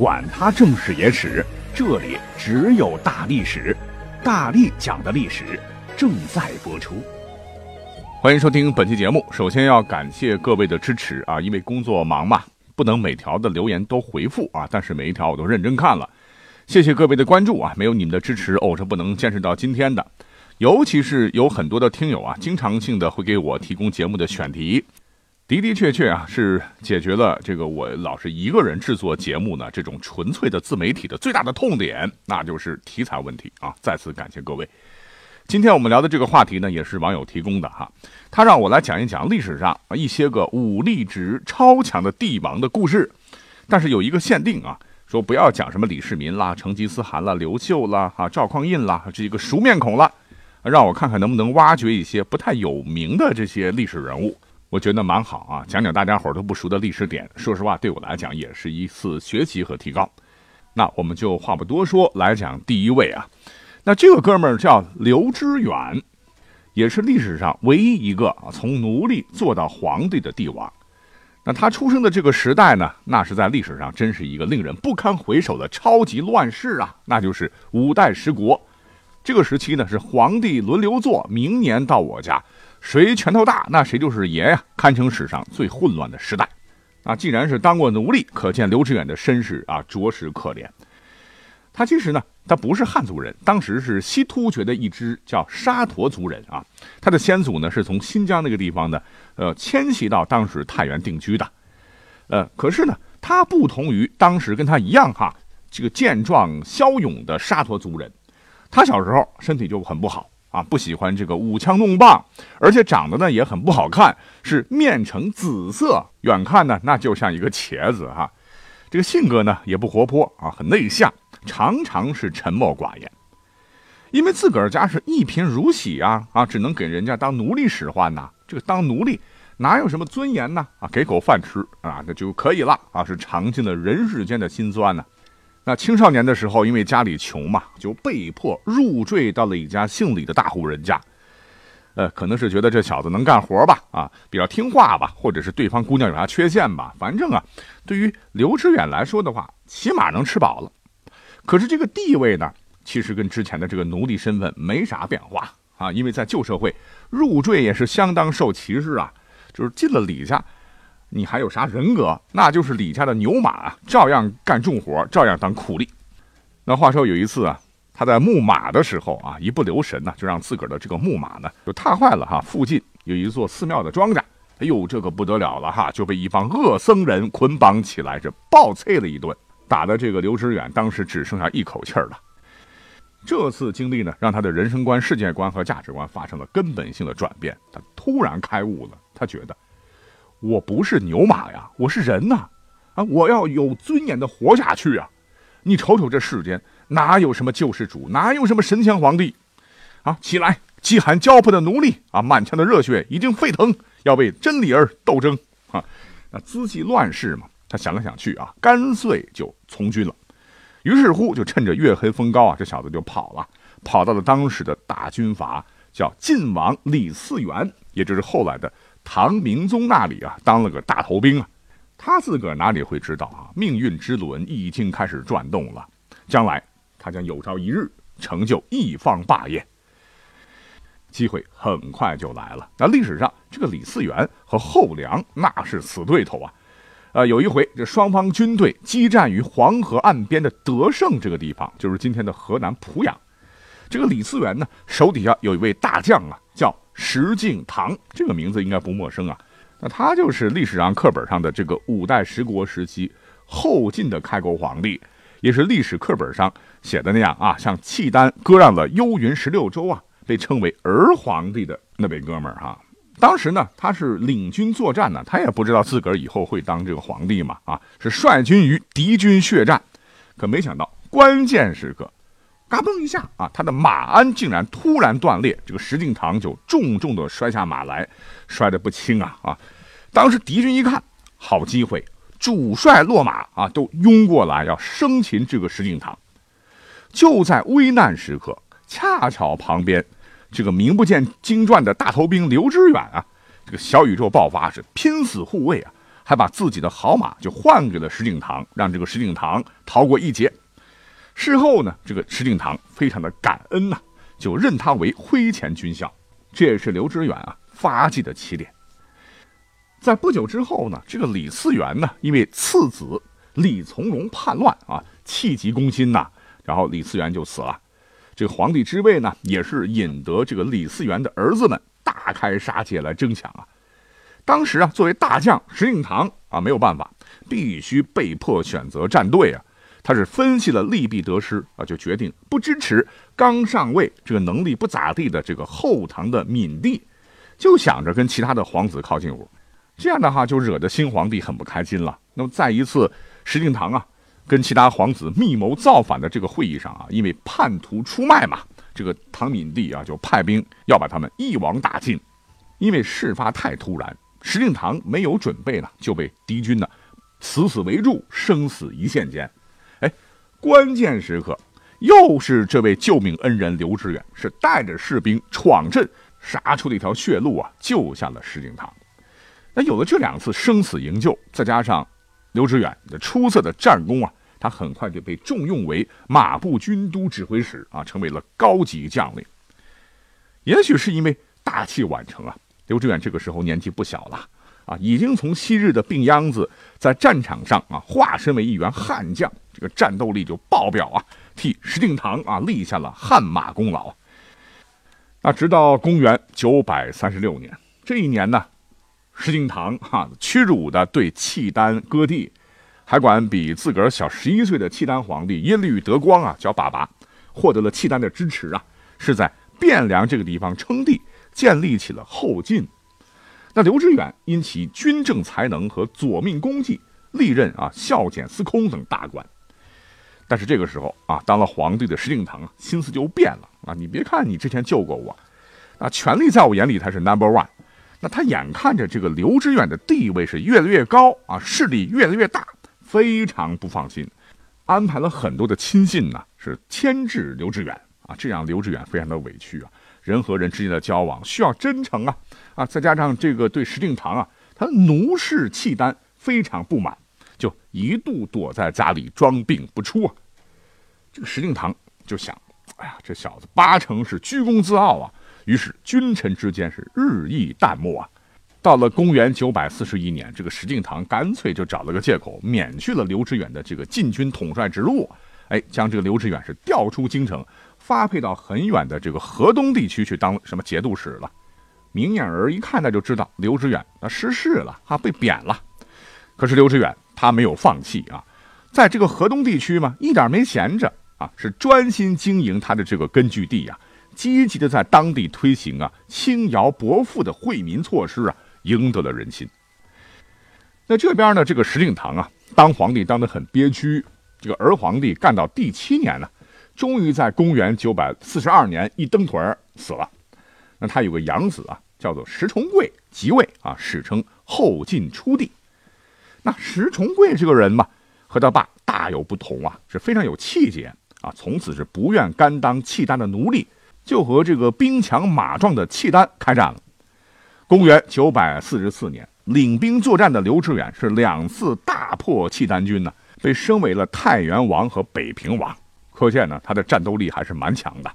管他正史野史。这里只有大历史，大力讲的历史正在播出。欢迎收听本期节目。首先要感谢各位的支持啊，因为工作忙嘛，不能每条的留言都回复啊，但是每一条我都认真看了。谢谢各位的关注啊，没有你们的支持，我是不能坚持到今天的。尤其是有很多的听友啊，经常性的会给我提供节目的选题。的的确确啊，是解决了这个我老是一个人制作节目呢这种纯粹的自媒体的最大的痛点，那就是题材问题啊！再次感谢各位。今天我们聊的这个话题呢，也是网友提供的哈，他让我来讲一讲历史上一些个武力值超强的帝王的故事，但是有一个限定啊，说不要讲什么李世民啦、成吉思汗啦、刘秀啦、啊赵匡胤啦这一个熟面孔了，让我看看能不能挖掘一些不太有名的这些历史人物。我觉得蛮好啊，讲讲大家伙都不熟的历史点，说实话对我来讲也是一次学习和提高。那我们就话不多说，来讲第一位啊。那这个哥们儿叫刘知远，也是历史上唯一一个啊从奴隶做到皇帝的帝王。那他出生的这个时代呢，那是在历史上真是一个令人不堪回首的超级乱世啊，那就是五代十国。这个时期呢是皇帝轮流做，明年到我家。谁拳头大，那谁就是爷呀！堪称史上最混乱的时代。啊，既然是当过奴隶，可见刘志远的身世啊，着实可怜。他其实呢，他不是汉族人，当时是西突厥的一支叫沙陀族人啊。他的先祖呢，是从新疆那个地方呢，呃，迁徙到当时太原定居的。呃，可是呢，他不同于当时跟他一样哈，这个健壮骁勇的沙陀族人，他小时候身体就很不好。啊，不喜欢这个舞枪弄棒，而且长得呢也很不好看，是面呈紫色，远看呢那就像一个茄子哈。这个性格呢也不活泼啊，很内向，常常是沉默寡言。因为自个儿家是一贫如洗啊啊，只能给人家当奴隶使唤呐。这个当奴隶哪有什么尊严呢？啊，给口饭吃啊，那就可以了啊，是尝尽了人世间的辛酸呢。那青少年的时候，因为家里穷嘛，就被迫入赘到了一家姓李的大户人家。呃，可能是觉得这小子能干活吧，啊，比较听话吧，或者是对方姑娘有啥缺陷吧，反正啊，对于刘知远来说的话，起码能吃饱了。可是这个地位呢，其实跟之前的这个奴隶身份没啥变化啊，因为在旧社会，入赘也是相当受歧视啊，就是进了李家。你还有啥人格？那就是李家的牛马，照样干重活，照样当苦力。那话说有一次啊，他在牧马的时候啊，一不留神呢，就让自个儿的这个牧马呢就踏坏了哈。附近有一座寺庙的庄稼，哎呦，这个不得了了哈，就被一帮恶僧人捆绑起来，这暴啐了一顿，打的这个刘知远当时只剩下一口气儿了。这次经历呢，让他的人生观、世界观和价值观发生了根本性的转变。他突然开悟了，他觉得。我不是牛马呀，我是人呐，啊，我要有尊严的活下去啊！你瞅瞅这世间哪有什么救世主，哪有什么神仙皇帝？啊，起来，饥寒交迫的奴隶啊，满腔的热血已经沸腾，要为真理而斗争啊！那资济乱世嘛，他想来想去啊，干脆就从军了。于是乎，就趁着月黑风高啊，这小子就跑了，跑到了当时的大军阀叫晋王李嗣源，也就是后来的。唐明宗那里啊，当了个大头兵啊，他自个儿哪里会知道啊？命运之轮已经开始转动了，将来他将有朝一日成就一方霸业，机会很快就来了。那历史上这个李嗣源和后梁那是死对头啊，呃，有一回这双方军队激战于黄河岸边的德胜这个地方，就是今天的河南濮阳。这个李嗣源呢，手底下有一位大将啊，叫。石敬瑭这个名字应该不陌生啊，那他就是历史上课本上的这个五代十国时期后晋的开国皇帝，也是历史课本上写的那样啊，像契丹割让了幽云十六州啊，被称为儿皇帝的那位哥们儿哈。当时呢，他是领军作战呢，他也不知道自个儿以后会当这个皇帝嘛啊，是率军于敌军血战，可没想到关键时刻，嘎嘣一下啊，他的马鞍竟然突然断裂，这个石敬瑭就重重的摔下马来，摔得不轻啊啊！当时敌军一看，好机会，主帅落马啊，都拥过来要生擒这个石敬瑭。就在危难时刻，恰巧旁边这个名不见经传的大头兵刘知远啊，这个小宇宙爆发是拼死护卫啊，还把自己的好马就换给了石敬瑭，让这个石敬瑭逃过一劫。事后呢，这个石敬瑭非常的感恩呐，就任他为麾前军校，这也是刘知远啊发迹的起点。在不久之后呢，这个李嗣源呢，因为次子李从容叛乱啊，气急攻心呐，然后李嗣源就死了。这个皇帝之位呢，也是引得这个李嗣源的儿子们大开杀戒来争抢啊。当时啊，作为大将石敬瑭啊，没有办法，必须被迫选择站队啊。他是分析了利弊得失啊，就决定不支持刚上位、这个能力不咋地的这个后唐的闵帝，就想着跟其他的皇子靠近乎。这样的话就惹得新皇帝很不开心了。那么在一次石敬瑭啊跟其他皇子密谋造反的这个会议上啊，因为叛徒出卖嘛，这个唐闵帝啊就派兵要把他们一网打尽。因为事发太突然，石敬瑭没有准备呢，就被敌军呢死死围住，生死一线间。关键时刻，又是这位救命恩人刘志远，是带着士兵闯阵，杀出了一条血路啊，救下了石敬瑭。那有了这两次生死营救，再加上刘志远的出色的战功啊，他很快就被重用为马步军都指挥使啊，成为了高级将领。也许是因为大器晚成啊，刘志远这个时候年纪不小了啊，已经从昔日的病秧子，在战场上啊化身为一员悍将，这个战斗力就爆表啊，替石敬瑭啊立下了汗马功劳。那直到公元九百三十六年，这一年呢。石敬瑭哈屈辱的对契丹割地，还管比自个儿小十一岁的契丹皇帝耶律德光啊叫爸爸，获得了契丹的支持啊，是在汴梁这个地方称帝，建立起了后晋。那刘知远因其军政才能和左命功绩，历任啊校检司空等大官。但是这个时候啊，当了皇帝的石敬瑭，心思就变了啊！你别看你之前救过我，啊，权力在我眼里才是 number one。那他眼看着这个刘知远的地位是越来越高啊，势力越来越大，非常不放心，安排了很多的亲信呢，是牵制刘知远啊，这样刘知远非常的委屈啊。人和人之间的交往需要真诚啊啊，再加上这个对石敬瑭啊，他奴视契丹非常不满，就一度躲在家里装病不出啊。这个石敬瑭就想，哎呀，这小子八成是居功自傲啊。于是君臣之间是日益淡漠啊。到了公元九百四十一年，这个石敬瑭干脆就找了个借口，免去了刘知远的这个禁军统帅职务，哎，将这个刘知远是调出京城，发配到很远的这个河东地区去当什么节度使了。明眼人一看，他就知道刘知远他失势了，啊，被贬了。可是刘知远他没有放弃啊，在这个河东地区嘛，一点没闲着啊，是专心经营他的这个根据地呀。积极的在当地推行啊轻徭薄赋的惠民措施啊，赢得了人心。那这边呢，这个石敬瑭啊，当皇帝当得很憋屈。这个儿皇帝干到第七年呢，终于在公元九百四十二年一蹬腿儿死了。那他有个养子啊，叫做石重贵即位啊，史称后晋初帝。那石重贵这个人嘛，和他爸大有不同啊，是非常有气节啊，从此是不愿甘当契丹的奴隶。就和这个兵强马壮的契丹开战了。公元九百四十四年，领兵作战的刘知远是两次大破契丹军呢，被升为了太原王和北平王。可见呢，他的战斗力还是蛮强的。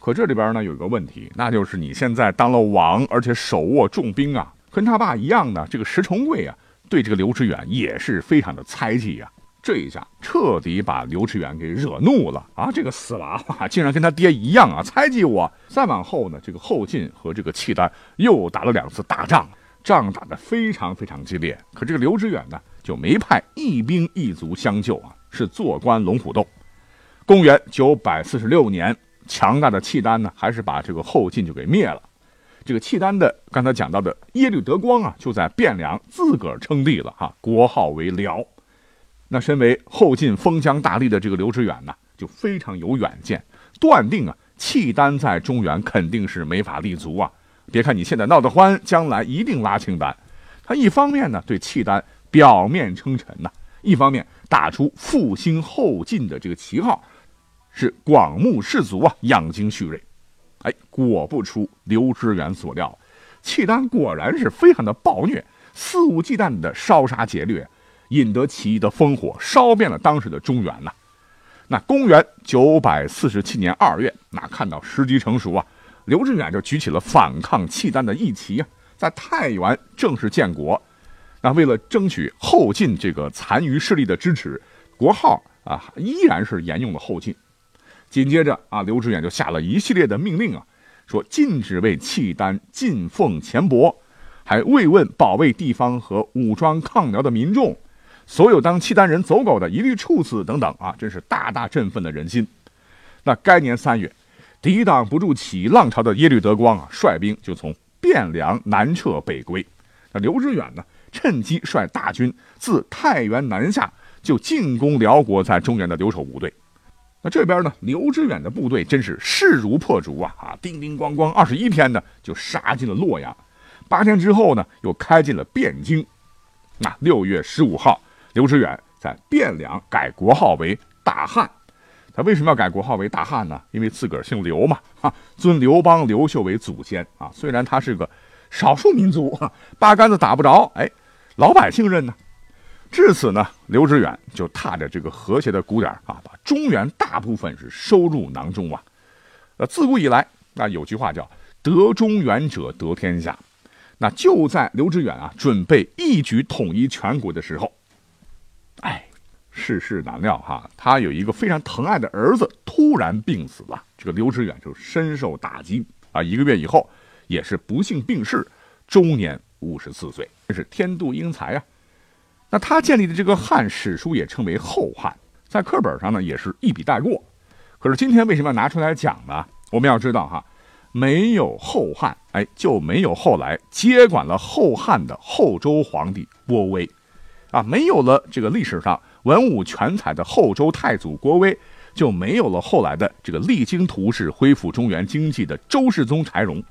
可这里边呢有一个问题，那就是你现在当了王，而且手握重兵啊，跟他爸一样的这个石重贵啊，对这个刘知远也是非常的猜忌呀。这一下彻底把刘知远给惹怒了啊！这个死娃娃竟然跟他爹一样啊，猜忌我。再往后呢，这个后晋和这个契丹又打了两次大仗，仗打得非常非常激烈。可这个刘知远呢，就没派一兵一卒相救啊，是坐观龙虎斗。公元九百四十六年，强大的契丹呢，还是把这个后晋就给灭了。这个契丹的刚才讲到的耶律德光啊，就在汴梁自个儿称帝了哈，国号为辽。那身为后晋封疆大吏的这个刘知远呢，就非常有远见，断定啊，契丹在中原肯定是没法立足啊。别看你现在闹得欢，将来一定拉清单。他一方面呢对契丹表面称臣呐，一方面打出复兴后晋的这个旗号，是广目士族啊，养精蓄锐。哎，果不出刘知远所料，契丹果然是非常的暴虐，肆无忌惮的烧杀劫掠，引得起义的烽火烧遍了当时的中原呐。那公元九百四十七年二月，那看到时机成熟啊，刘知远就举起了反抗契丹的义旗啊，在太原正式建国。那为了争取后晋这个残余势力的支持，国号啊依然是沿用了后晋。紧接着啊，刘知远就下了一系列的命令啊，说禁止为契丹进奉钱帛，还慰问保卫地方和武装抗辽的民众。所有当契丹人走狗的，一律处死等等啊！真是大大振奋了人心。那该年三月，抵挡不住起义浪潮的耶律德光啊，率兵就从汴梁南撤北归。那刘知远呢，趁机率大军自太原南下，就进攻辽国在中原的留守部队。那这边呢，刘知远的部队真是势如破竹啊！啊，叮叮咣咣，二十一天呢，就杀进了洛阳。八天之后呢，又开进了汴京。那六月十五号。刘知远在汴梁改国号为大汉，他为什么要改国号为大汉呢？因为自个儿姓刘嘛，哈，尊刘邦、刘秀为祖先啊。虽然他是个少数民族，八竿子打不着，哎，老百姓认呢。至此呢，刘知远就踏着这个和谐的鼓点啊，把中原大部分是收入囊中啊。呃，自古以来，那有句话叫“得中原者得天下”，那就在刘知远啊准备一举统一全国的时候。哎，世事难料哈，他有一个非常疼爱的儿子突然病死了，这个刘知远就深受打击啊。一个月以后，也是不幸病逝，终年五十四岁，真是天妒英才啊。那他建立的这个汉史书也称为后汉，在课本上呢也是一笔带过。可是今天为什么要拿出来讲呢？我们要知道哈，没有后汉，哎，就没有后来接管了后汉的后周皇帝郭威。啊，没有了这个历史上文武全才的后周太祖郭威，就没有了后来的这个励精图治、恢复中原经济的周世宗柴荣。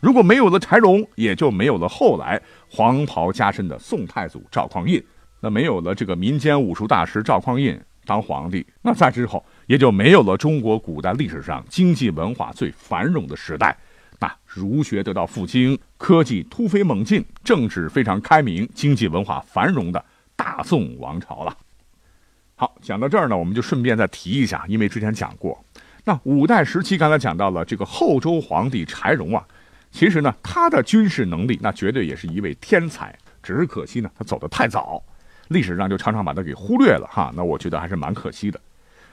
如果没有了柴荣，也就没有了后来黄袍加身的宋太祖赵匡胤。那没有了这个民间武术大师赵匡胤当皇帝，那再之后也就没有了中国古代历史上经济文化最繁荣的时代。那儒学得到复兴，科技突飞猛进，政治非常开明，经济文化繁荣的。大宋王朝了。好，讲到这儿呢，我们就顺便再提一下，因为之前讲过，那五代时期刚才讲到了这个后周皇帝柴荣啊，其实呢，他的军事能力那绝对也是一位天才，只是可惜呢，他走得太早，历史上就常常把他给忽略了哈。那我觉得还是蛮可惜的。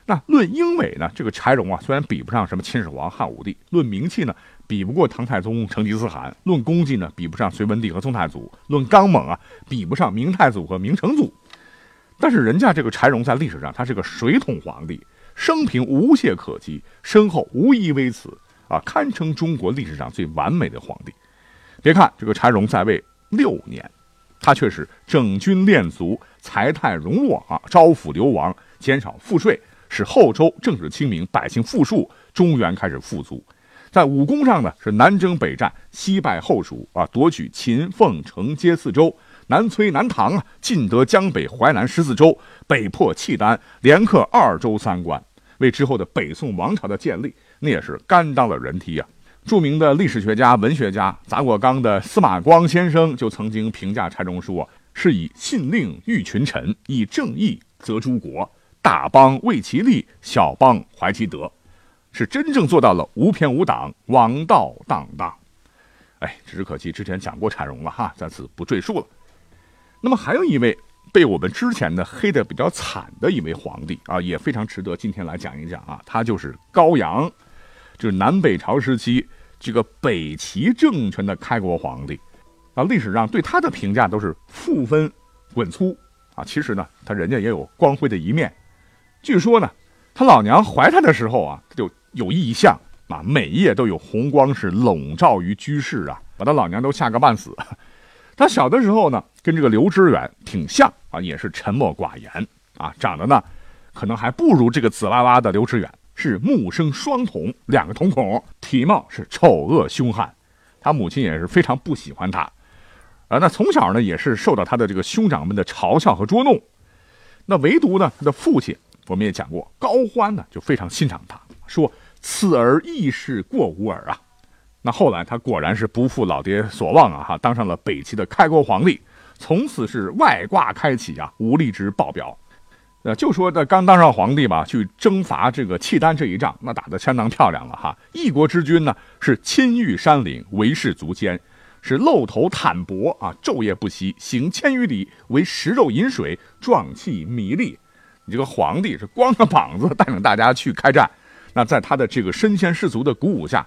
那论英伟呢，这个柴荣啊，虽然比不上什么秦始皇、汉武帝，论名气呢。比不过唐太宗、成吉思汗，论功绩呢，比不上隋文帝和宋太祖；论刚猛啊，比不上明太祖和明成祖。但是人家这个柴荣在历史上，他是个水桶皇帝，生平无懈可击，身后无一微词啊，堪称中国历史上最完美的皇帝。别看这个柴荣在位六年，他却是整军练卒，财泰荣弱啊，招抚流亡，减少赋税，使后周政治清明，百姓富庶，中原开始富足。在武功上呢，是南征北战，西败后蜀啊，夺取秦凤城接四州，南摧南唐啊，进得江北淮南十四州，北破契丹，连克二州三关，为之后的北宋王朝的建立，那也是甘当了人梯啊。著名的历史学家、文学家杂果纲的司马光先生就曾经评价柴荣说：“是以信令御群臣，以正义则诸国，大邦为其利，小邦怀其德。”是真正做到了无偏无党，王道荡荡。哎，只可惜之前讲过柴荣了哈，在此不赘述了。那么还有一位被我们之前的黑的比较惨的一位皇帝啊，也非常值得今天来讲一讲啊。他就是高阳，就是南北朝时期这个北齐政权的开国皇帝啊。历史上对他的评价都是负分滚粗啊。其实呢，他人家也有光辉的一面。据说呢，他老娘怀他的时候啊，就。有异象啊，每夜都有红光是笼罩于居室啊，把他老娘都吓个半死。他小的时候呢，跟这个刘知远挺像啊，也是沉默寡言啊，长得呢，可能还不如这个紫哇哇的刘知远是目生双瞳，两个瞳孔，体貌是丑恶凶悍。他母亲也是非常不喜欢他，啊，那从小呢也是受到他的这个兄长们的嘲笑和捉弄。那唯独呢，他的父亲，我们也讲过，高欢呢就非常欣赏他，说此儿亦是过吾儿啊。那后来他果然是不负老爹所望啊，哈，当上了北齐的开国皇帝，从此是外挂开启啊，武力值爆表。呃，就说这刚当上皇帝吧，去征伐这个契丹这一仗，那打得相当漂亮了哈。一国之君呢，是亲御山岭，为士足坚，是露头坦薄啊，昼夜不息，行千余里，为食肉饮水，壮气弥力。你这个皇帝是光着膀子带领大家去开战，那在他的这个身先士卒的鼓舞下。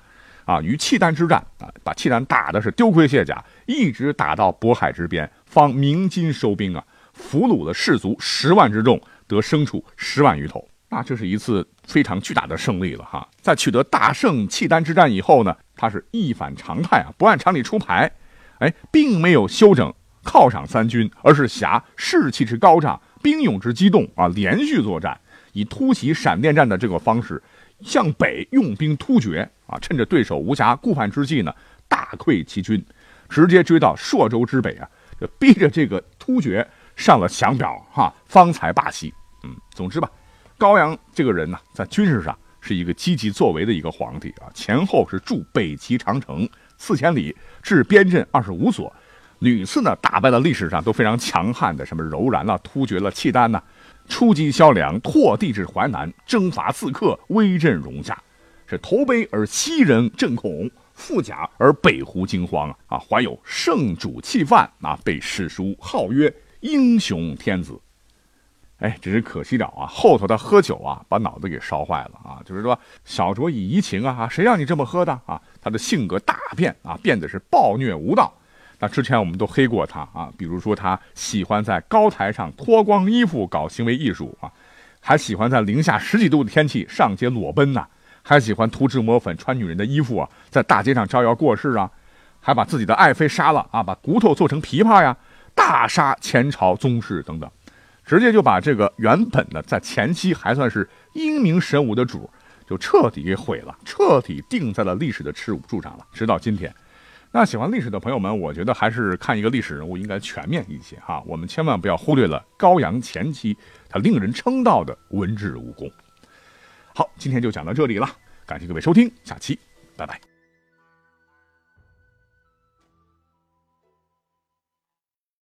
啊，于契丹之战啊，把契丹打的是丢盔卸甲，一直打到渤海之边，方鸣金收兵啊，俘虏了士卒十万之众，得牲畜十万余头。那这是一次非常巨大的胜利了哈。在取得大胜契丹之战以后呢，他是一反常态啊，不按常理出牌，哎，并没有休整犒赏三军，而是挟士气之高涨、兵勇之激动啊，连续作战，以突袭闪电战的这个方式。向北用兵突厥啊，趁着对手无暇顾盼之际呢，大溃其军，直接追到朔州之北啊，就逼着这个突厥上了降表哈，方才罢息。嗯，总之吧，高阳这个人呢，在军事上是一个积极作为的一个皇帝啊，前后是筑北齐长城四千里，置边镇二十五所，屡次呢打败了历史上都非常强悍的什么柔然了、突厥了、契丹呐。出击萧梁，拓地至淮南，征伐刺客，威震戎夏，是投杯而西人震恐，覆甲而北胡惊慌啊！啊，怀有圣主气范啊，被史书号曰英雄天子。哎，只是可惜了啊，后头他喝酒啊，把脑子给烧坏了啊！就是说，小酌以怡情啊，谁让你这么喝的啊？他的性格大变啊，变得是暴虐无道。那之前我们都黑过他啊，比如说他喜欢在高台上脱光衣服搞行为艺术啊，还喜欢在零下十几度的天气上街裸奔呐，还喜欢涂脂抹粉穿女人的衣服啊，在大街上招摇过市啊，还把自己的爱妃杀了啊，把骨头做成琵琶呀，大杀前朝宗室等等，直接就把这个原本的在前期还算是英明神武的主，就彻底给毁了，彻底定在了历史的耻辱柱上了，直到今天。那喜欢历史的朋友们，我觉得还是看一个历史人物应该全面一些哈。我们千万不要忽略了高阳前期他令人称道的文治武功。好，今天就讲到这里了，感谢各位收听，下期拜拜。